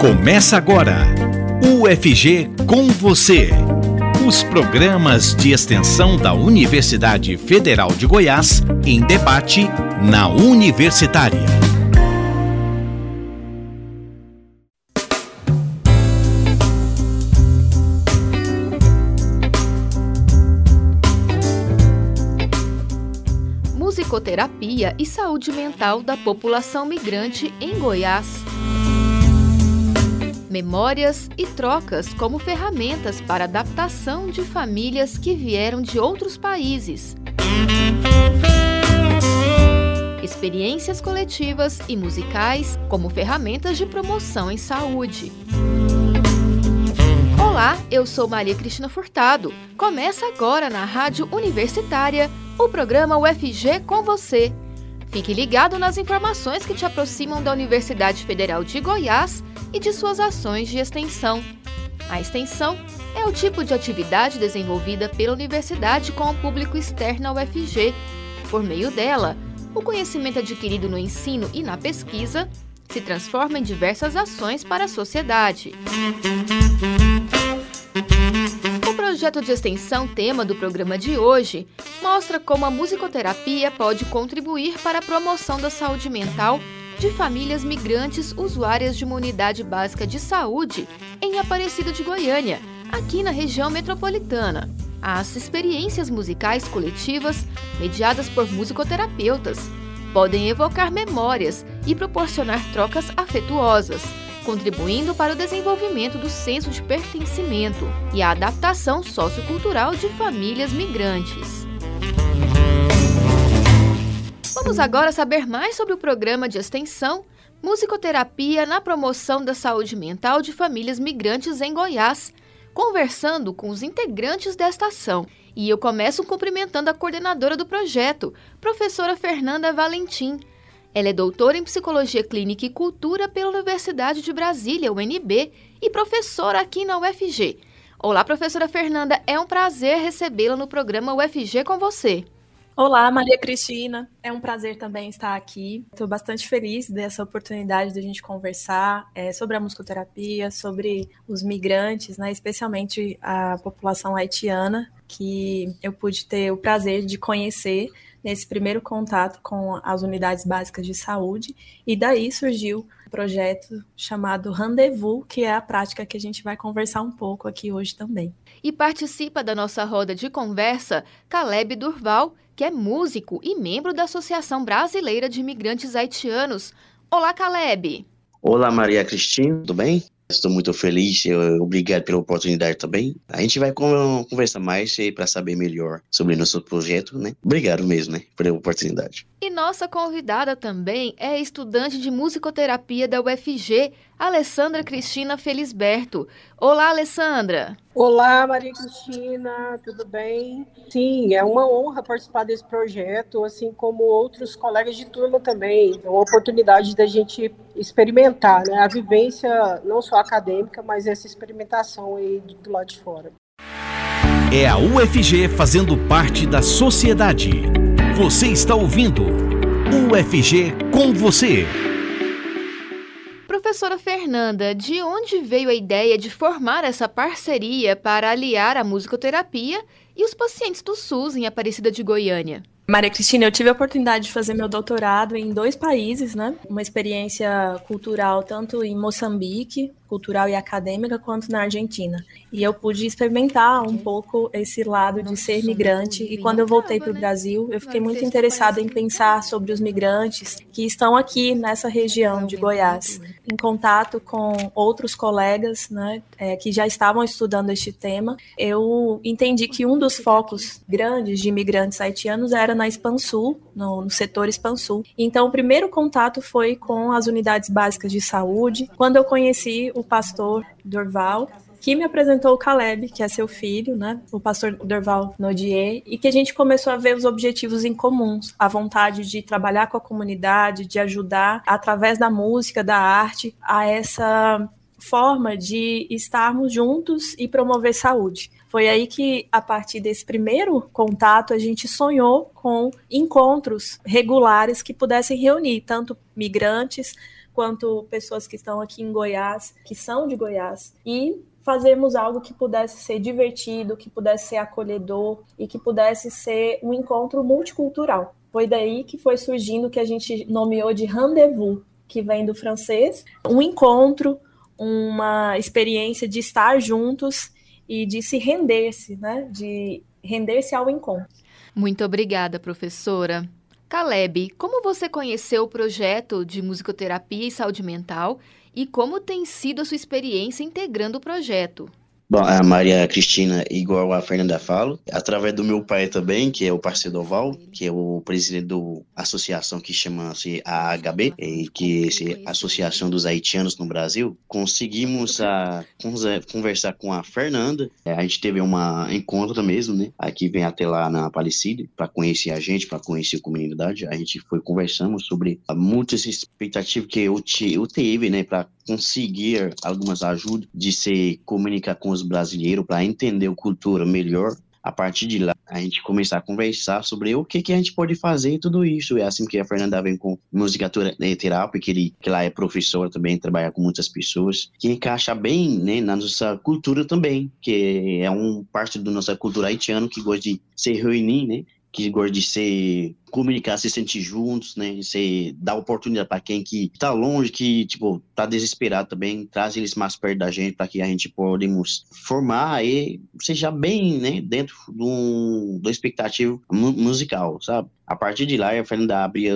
Começa agora. UFG com você. Os programas de extensão da Universidade Federal de Goiás em debate na Universitária. Musicoterapia e saúde mental da população migrante em Goiás memórias e trocas como ferramentas para adaptação de famílias que vieram de outros países. Experiências coletivas e musicais como ferramentas de promoção em saúde. Olá, eu sou Maria Cristina Furtado. Começa agora na Rádio Universitária o programa UFG com você. Fique ligado nas informações que te aproximam da Universidade Federal de Goiás e de suas ações de extensão. A extensão é o tipo de atividade desenvolvida pela universidade com o público externo ao UFG. Por meio dela, o conhecimento adquirido no ensino e na pesquisa se transforma em diversas ações para a sociedade. O projeto de extensão tema do programa de hoje mostra como a musicoterapia pode contribuir para a promoção da saúde mental de famílias migrantes usuárias de uma unidade básica de saúde em Aparecida de Goiânia, aqui na região metropolitana. As experiências musicais coletivas, mediadas por musicoterapeutas, podem evocar memórias e proporcionar trocas afetuosas, contribuindo para o desenvolvimento do senso de pertencimento e a adaptação sociocultural de famílias migrantes. Vamos agora saber mais sobre o programa de extensão Musicoterapia na promoção da saúde mental de famílias migrantes em Goiás, conversando com os integrantes desta ação. E eu começo cumprimentando a coordenadora do projeto, professora Fernanda Valentim. Ela é doutora em Psicologia Clínica e Cultura pela Universidade de Brasília, UNB, e professora aqui na UFG. Olá, professora Fernanda, é um prazer recebê-la no programa UFG com você. Olá, Maria Cristina. É um prazer também estar aqui. Estou bastante feliz dessa oportunidade de a gente conversar é, sobre a musicoterapia, sobre os migrantes, né, especialmente a população haitiana, que eu pude ter o prazer de conhecer nesse primeiro contato com as unidades básicas de saúde. E daí surgiu um projeto chamado Rendezvous, que é a prática que a gente vai conversar um pouco aqui hoje também. E participa da nossa roda de conversa Caleb Durval, que é músico e membro da Associação Brasileira de Imigrantes Haitianos. Olá, Caleb! Olá, Maria Cristina, tudo bem? Estou muito feliz, obrigado pela oportunidade também. A gente vai conversar mais para saber melhor sobre nosso projeto, né? Obrigado mesmo, né, pela oportunidade. Nossa convidada também é estudante de musicoterapia da UFG, Alessandra Cristina Felisberto. Olá, Alessandra. Olá, Maria Cristina, tudo bem? Sim, é uma honra participar desse projeto, assim como outros colegas de turma também. É uma oportunidade da gente experimentar, né? A vivência não só acadêmica, mas essa experimentação aí do lado de fora. É a UFG fazendo parte da sociedade. Você está ouvindo UFG com você. Professora Fernanda, de onde veio a ideia de formar essa parceria para aliar a musicoterapia e os pacientes do SUS em Aparecida de Goiânia? Maria Cristina, eu tive a oportunidade de fazer meu doutorado em dois países, né? Uma experiência cultural tanto em Moçambique, cultural e acadêmica, quanto na Argentina. E eu pude experimentar um pouco esse lado de ser migrante. E quando eu voltei para o Brasil, eu fiquei muito interessada em pensar sobre os migrantes que estão aqui nessa região de Goiás, em contato com outros colegas, né, é, que já estavam estudando este tema. Eu entendi que um dos focos grandes de imigrantes haitianos era na Expansul, no, no setor Expansul. Então, o primeiro contato foi com as unidades básicas de saúde. Quando eu conheci o pastor Dorval, que me apresentou o Caleb, que é seu filho, né? O pastor Dorval Nodier, e que a gente começou a ver os objetivos em comuns, a vontade de trabalhar com a comunidade, de ajudar através da música, da arte, a essa forma de estarmos juntos e promover saúde. Foi aí que, a partir desse primeiro contato, a gente sonhou com encontros regulares que pudessem reunir tanto migrantes quanto pessoas que estão aqui em Goiás, que são de Goiás, e fazermos algo que pudesse ser divertido, que pudesse ser acolhedor e que pudesse ser um encontro multicultural. Foi daí que foi surgindo o que a gente nomeou de rendezvous, que vem do francês, um encontro, uma experiência de estar juntos e de se render-se, né? De render-se ao encontro. Muito obrigada, professora. Caleb, como você conheceu o projeto de musicoterapia e saúde mental e como tem sido a sua experiência integrando o projeto? Bom, a Maria Cristina, igual a Fernanda fala, através do meu pai também, que é o parceiro Oval, que é o presidente da associação que chama-se AHB, e que é a Associação dos Haitianos no Brasil, conseguimos a, conversar com a Fernanda. É, a gente teve um encontro mesmo, né? Aqui vem até lá na Aparecida, para conhecer a gente, para conhecer a comunidade. A gente foi conversando sobre muitas expectativas que eu, eu tive, né, para conseguir algumas ajudas de se comunicar com os brasileiros para entender a cultura melhor. A partir de lá, a gente começar a conversar sobre o que, que a gente pode fazer e tudo isso. É assim que a Fernanda vem com música terapia, que, ele, que lá é professora também, trabalha com muitas pessoas, que encaixa bem né, na nossa cultura também, que é um parte da nossa cultura haitiana que gosta de se reunir, né? Que gosta de se comunicar, se sentir juntos, né? Se dar oportunidade para quem que tá longe, que tipo tá desesperado também, traz eles mais perto da gente para que a gente podemos formar e seja bem, né, dentro do, do expectativo musical, sabe? A partir de lá, a Fernanda abria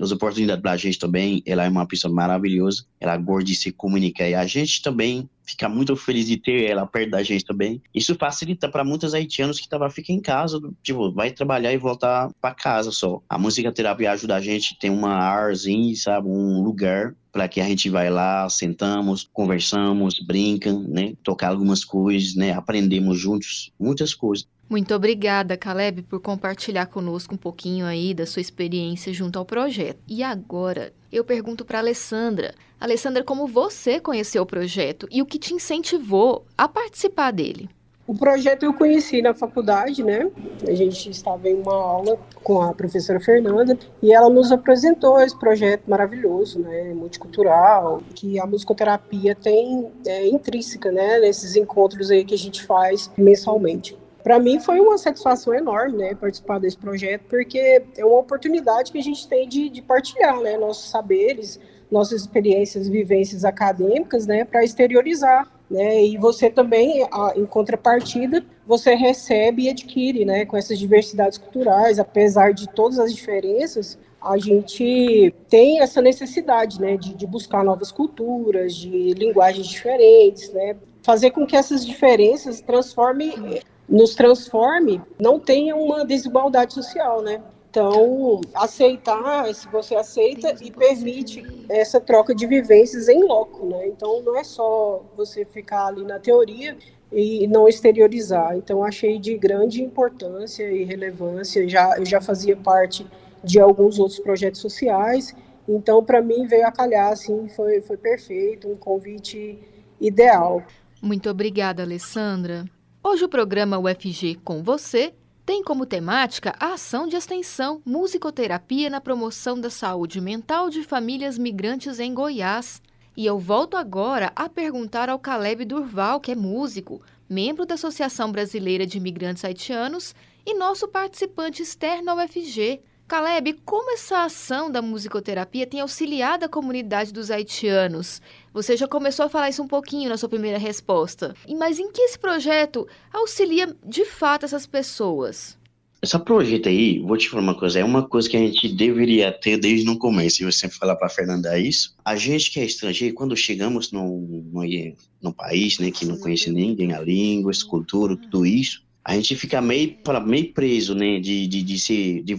as oportunidades para a gente também. Ela é uma pessoa maravilhosa, ela gosta de se comunicar e a gente também fica muito feliz de ter ela perto da gente também. Isso facilita para muitos haitianos que tava fica em casa, tipo, vai trabalhar e voltar para casa só. A música terapia ajuda a gente tem uma arzinha, sabe, um lugar para que a gente vai lá, sentamos, conversamos, brincam, né, tocar algumas coisas, né, aprendemos juntos muitas coisas. Muito obrigada, Caleb, por compartilhar conosco um pouquinho aí da sua experiência junto ao projeto. E agora, eu pergunto para Alessandra. Alessandra, como você conheceu o projeto e o que te incentivou a participar dele? O projeto eu conheci na faculdade, né? A gente estava em uma aula com a professora Fernanda e ela nos apresentou esse projeto maravilhoso, né? Multicultural, que a musicoterapia tem é, intrínseca, né? Nesses encontros aí que a gente faz mensalmente para mim foi uma satisfação enorme, né, participar desse projeto, porque é uma oportunidade que a gente tem de, de partilhar, né, nossos saberes, nossas experiências, vivências acadêmicas, né, para exteriorizar, né, e você também, em contrapartida, você recebe e adquire, né, com essas diversidades culturais, apesar de todas as diferenças, a gente tem essa necessidade, né, de, de buscar novas culturas, de linguagens diferentes, né, fazer com que essas diferenças transformem nos transforme, não tenha uma desigualdade social, né? Então, aceitar, se você aceita e permite essa troca de vivências em loco, né? Então, não é só você ficar ali na teoria e não exteriorizar. Então, achei de grande importância e relevância. Já, eu já fazia parte de alguns outros projetos sociais, então, para mim, veio a calhar, assim, foi, foi perfeito, um convite ideal. Muito obrigada, Alessandra. Hoje o programa UFG com você tem como temática a ação de extensão musicoterapia na promoção da saúde mental de famílias migrantes em Goiás. E eu volto agora a perguntar ao Caleb Durval, que é músico, membro da Associação Brasileira de Imigrantes Haitianos e nosso participante externo ao UFG, Caleb, como essa ação da musicoterapia tem auxiliado a comunidade dos haitianos? Você já começou a falar isso um pouquinho na sua primeira resposta. Mas em que esse projeto auxilia de fato essas pessoas? Esse projeto aí, vou te falar uma coisa, é uma coisa que a gente deveria ter desde o começo. E eu sempre falar para Fernanda isso. A gente que é estrangeiro, quando chegamos num, num, num país, né, que não conhece ninguém, a língua, a cultura, tudo isso, a gente fica meio, meio preso, né, de, de, de se de,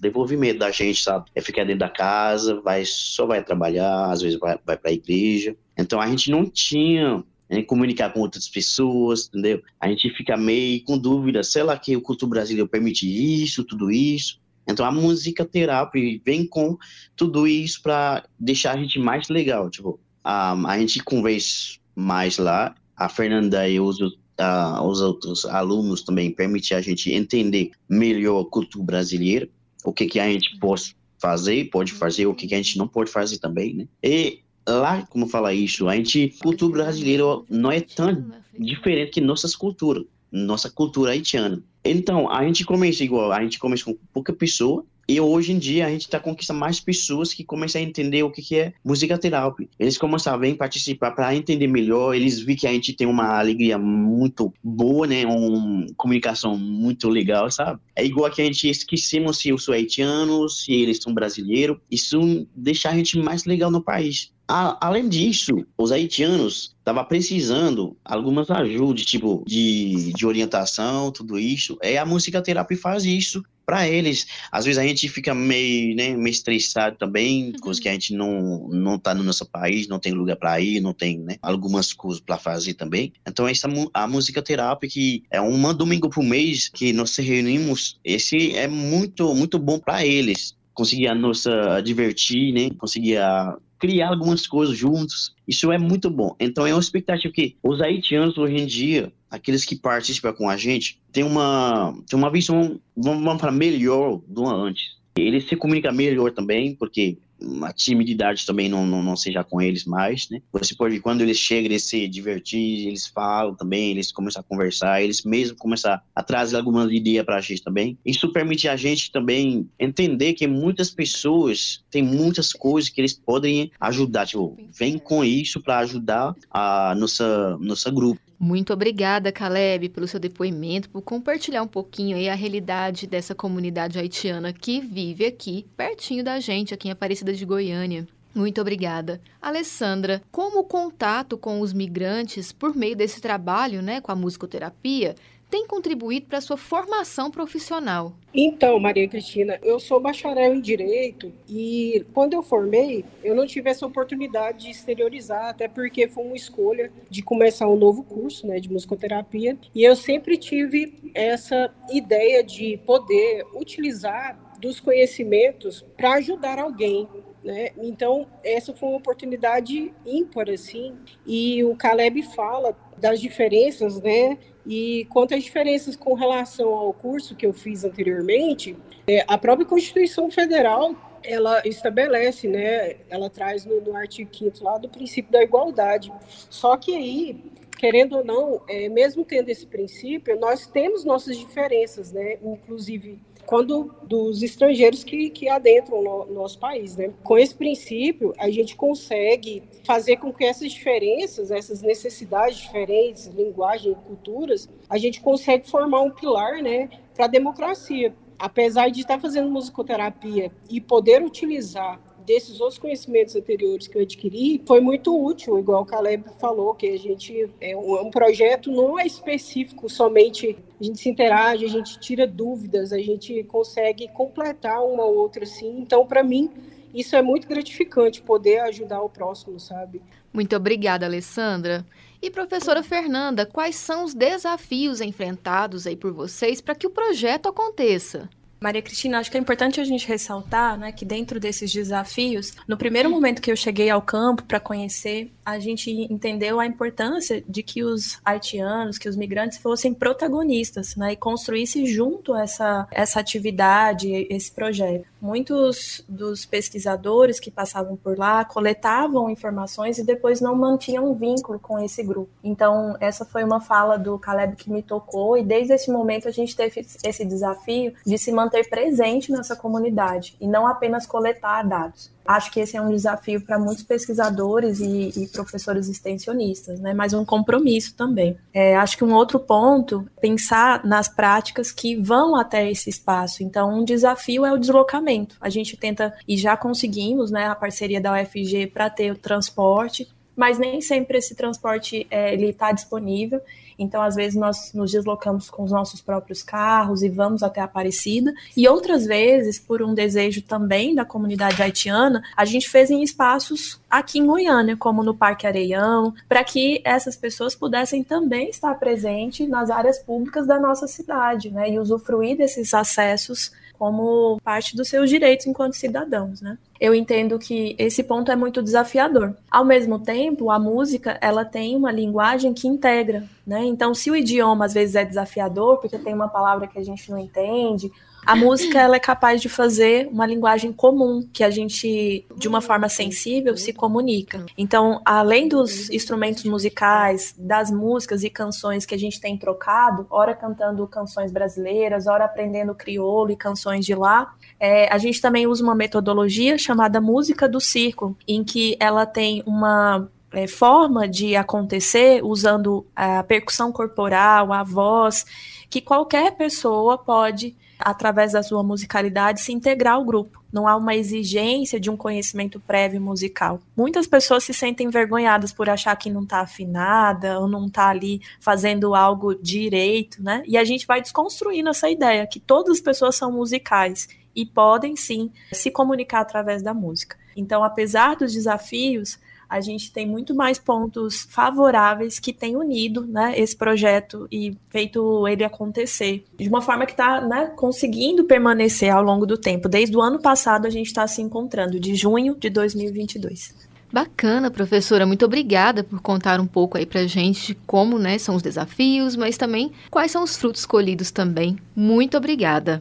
desenvolvimento da gente, sabe? É ficar dentro da casa, vai só vai trabalhar, às vezes vai, vai para a igreja. Então a gente não tinha né, comunicar com outras pessoas, entendeu? A gente fica meio com dúvida, sei lá que o culto brasileiro permite isso, tudo isso. Então a música terapia vem com tudo isso para deixar a gente mais legal, tipo, a, a gente conversa mais lá, a Fernanda e os, os outros alunos também permitem a gente entender melhor a cultura brasileira o que, que a gente pode, fazer, pode fazer, o que, que a gente não pode fazer também, né? E lá, como fala isso, a gente, cultura brasileira não é tão diferente que nossas culturas, nossa cultura haitiana. Então, a gente começa igual, a gente começa com pouca pessoa, e hoje em dia a gente está conquistando mais pessoas que começam a entender o que, que é música terapia. Eles começam a vir participar para entender melhor. Eles viram que a gente tem uma alegria muito boa, né? Uma comunicação muito legal, sabe? É igual que a gente esquecemos se eu sou haitiano, se eles são brasileiros. Isso deixa a gente mais legal no país. além disso, os haitianos estavam precisando algumas ajudas, tipo de, de orientação, tudo isso. É a música terapia faz isso para eles. Às vezes a gente fica meio, né, meio estressado também, uhum. coisas que a gente não não tá no nosso país, não tem lugar para ir, não tem, né, algumas coisas para fazer também. Então essa a música terapia que é um domingo por mês que nós se reunimos, esse é muito muito bom para eles conseguir a nossa divertir, né? Conseguir a criar algumas coisas juntos. Isso é muito bom. Então é uma expectativa que os haitianos hoje em dia, aqueles que participam com a gente, tem uma, tem uma visão, vamos falar, melhor do antes. Eles se comunicam melhor também, porque a timidez também não, não, não, seja com eles mais, né? Você pode ver quando eles chegam, eles se divertir, eles falam também, eles começam a conversar, eles mesmo começam a trazer algumas ideias para a gente também. Isso permite a gente também entender que muitas pessoas têm muitas coisas que eles podem ajudar, tipo, vem com isso para ajudar a nossa nossa grupo. Muito obrigada, Caleb, pelo seu depoimento, por compartilhar um pouquinho aí a realidade dessa comunidade haitiana que vive aqui, pertinho da gente, aqui em Aparecida de Goiânia. Muito obrigada. Alessandra, como o contato com os migrantes por meio desse trabalho, né, com a musicoterapia, tem contribuído para a sua formação profissional? Então, Maria Cristina, eu sou bacharel em Direito e quando eu formei, eu não tive essa oportunidade de exteriorizar, até porque foi uma escolha de começar um novo curso né, de musicoterapia. E eu sempre tive essa ideia de poder utilizar dos conhecimentos para ajudar alguém, né? Então, essa foi uma oportunidade ímpar, assim, e o Caleb fala das diferenças, né, e quanto às diferenças com relação ao curso que eu fiz anteriormente, é, a própria Constituição Federal ela estabelece, né, ela traz no, no artigo 5 lá do princípio da igualdade. Só que aí, querendo ou não, é, mesmo tendo esse princípio, nós temos nossas diferenças, né, inclusive quando dos estrangeiros que, que adentram o nosso país. Né? Com esse princípio, a gente consegue fazer com que essas diferenças, essas necessidades diferentes, linguagem, culturas, a gente consegue formar um pilar né, para a democracia. Apesar de estar fazendo musicoterapia e poder utilizar desses outros conhecimentos anteriores que eu adquiri, foi muito útil, igual o Caleb falou, que a gente é um, é um projeto não é específico somente a gente se interage, a gente tira dúvidas, a gente consegue completar uma ou outra assim. Então, para mim, isso é muito gratificante poder ajudar o próximo, sabe? Muito obrigada, Alessandra. E professora Fernanda, quais são os desafios enfrentados aí por vocês para que o projeto aconteça? Maria Cristina, acho que é importante a gente ressaltar né, que dentro desses desafios, no primeiro momento que eu cheguei ao campo para conhecer, a gente entendeu a importância de que os haitianos, que os migrantes fossem protagonistas né, e construíssem junto essa, essa atividade, esse projeto. Muitos dos pesquisadores que passavam por lá coletavam informações e depois não mantinham vínculo com esse grupo. Então, essa foi uma fala do Caleb que me tocou, e desde esse momento a gente teve esse desafio de se manter presente nessa comunidade e não apenas coletar dados. Acho que esse é um desafio para muitos pesquisadores e, e, professores extensionistas, né? mas um compromisso também. É, acho que um outro ponto, pensar nas práticas que vão até esse espaço. Então, um desafio é o deslocamento. A gente tenta, e já conseguimos, né, a parceria da UFG para ter o transporte, mas nem sempre esse transporte é, ele está disponível. Então, às vezes, nós nos deslocamos com os nossos próprios carros e vamos até Aparecida. E outras vezes, por um desejo também da comunidade haitiana, a gente fez em espaços aqui em Goiânia, como no Parque Areião, para que essas pessoas pudessem também estar presentes nas áreas públicas da nossa cidade, né? E usufruir desses acessos como parte dos seus direitos enquanto cidadãos, né? Eu entendo que esse ponto é muito desafiador. Ao mesmo tempo, a música, ela tem uma linguagem que integra, né? Então, se o idioma às vezes é desafiador, porque tem uma palavra que a gente não entende, A música ela é capaz de fazer uma linguagem comum que a gente, de uma forma sensível, se comunica. Então, além dos instrumentos musicais, das músicas e canções que a gente tem trocado, ora cantando canções brasileiras, ora aprendendo crioulo e canções de lá, é, a gente também usa uma metodologia chamada música do circo, em que ela tem uma é, forma de acontecer usando a percussão corporal, a voz, que qualquer pessoa pode através da sua musicalidade, se integrar ao grupo. Não há uma exigência de um conhecimento prévio musical. Muitas pessoas se sentem envergonhadas por achar que não está afinada ou não está ali fazendo algo direito, né? E a gente vai desconstruindo essa ideia que todas as pessoas são musicais e podem sim se comunicar através da música. Então, apesar dos desafios, a gente tem muito mais pontos favoráveis que têm unido né, esse projeto e feito ele acontecer de uma forma que está né, conseguindo permanecer ao longo do tempo. Desde o ano passado a gente está se encontrando, de junho de 2022. Bacana, professora. Muito obrigada por contar um pouco aí pra gente de como né, são os desafios, mas também quais são os frutos colhidos também. Muito obrigada.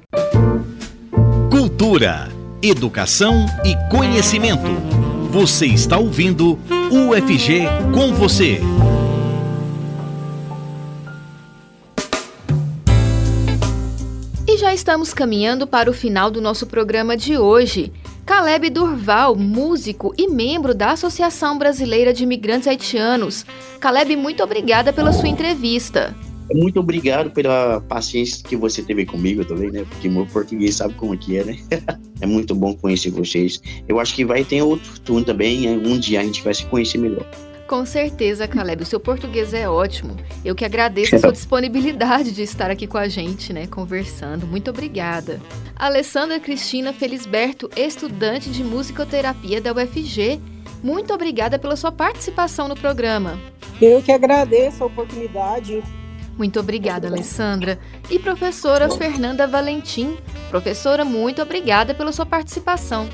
Cultura, educação e conhecimento. Você está ouvindo UFG com você. E já estamos caminhando para o final do nosso programa de hoje. Caleb Durval, músico e membro da Associação Brasileira de Imigrantes Haitianos. Caleb, muito obrigada pela sua entrevista. Muito obrigado pela paciência que você teve comigo também, né? Porque meu português sabe como que é, né? é muito bom conhecer vocês. Eu acho que vai ter outro turno também, né? um dia a gente vai se conhecer melhor. Com certeza, Caleb. O seu português é ótimo. Eu que agradeço a sua disponibilidade de estar aqui com a gente, né, conversando. Muito obrigada. Alessandra Cristina Felisberto, estudante de musicoterapia da UFG. Muito obrigada pela sua participação no programa. Eu que agradeço a oportunidade muito obrigada, Alessandra. E professora Fernanda Valentim. Professora, muito obrigada pela sua participação.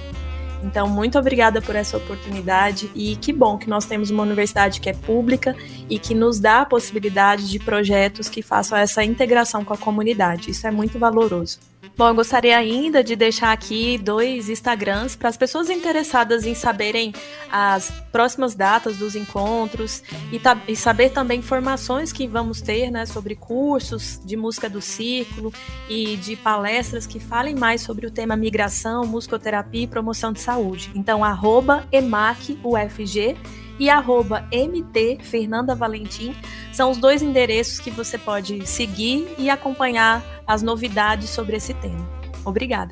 Então, muito obrigada por essa oportunidade e que bom que nós temos uma universidade que é pública e que nos dá a possibilidade de projetos que façam essa integração com a comunidade. Isso é muito valoroso. Bom, eu gostaria ainda de deixar aqui dois Instagrams para as pessoas interessadas em saberem as próximas datas dos encontros e, e, saber também informações que vamos ter né, sobre cursos de música do círculo e de palestras que falem mais sobre o tema migração, musicoterapia e promoção de saúde. Então, arroba EMACUFG e arroba MT Fernanda Valentim são os dois endereços que você pode seguir e acompanhar as novidades sobre esse tema. Obrigada.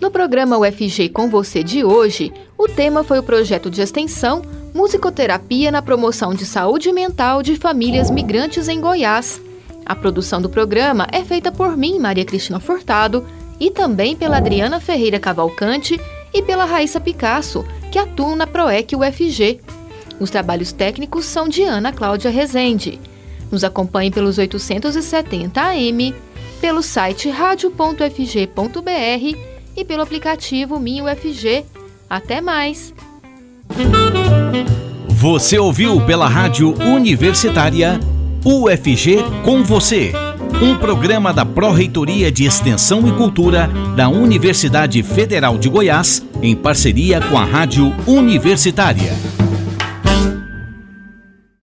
No programa UFG com você de hoje, o tema foi o projeto de extensão Musicoterapia na promoção de saúde mental de famílias migrantes em Goiás. A produção do programa é feita por mim, Maria Cristina Furtado, e também pela Adriana Ferreira Cavalcante e pela Raíssa Picasso, que atuam na PROEC UFG. Os trabalhos técnicos são de Ana Cláudia Rezende. Nos acompanhe pelos 870 AM, pelo site radio.fg.br e pelo aplicativo Minho UFG. Até mais! Você ouviu pela Rádio Universitária UFG com você um programa da Pró-Reitoria de Extensão e Cultura da Universidade Federal de Goiás, em parceria com a Rádio Universitária.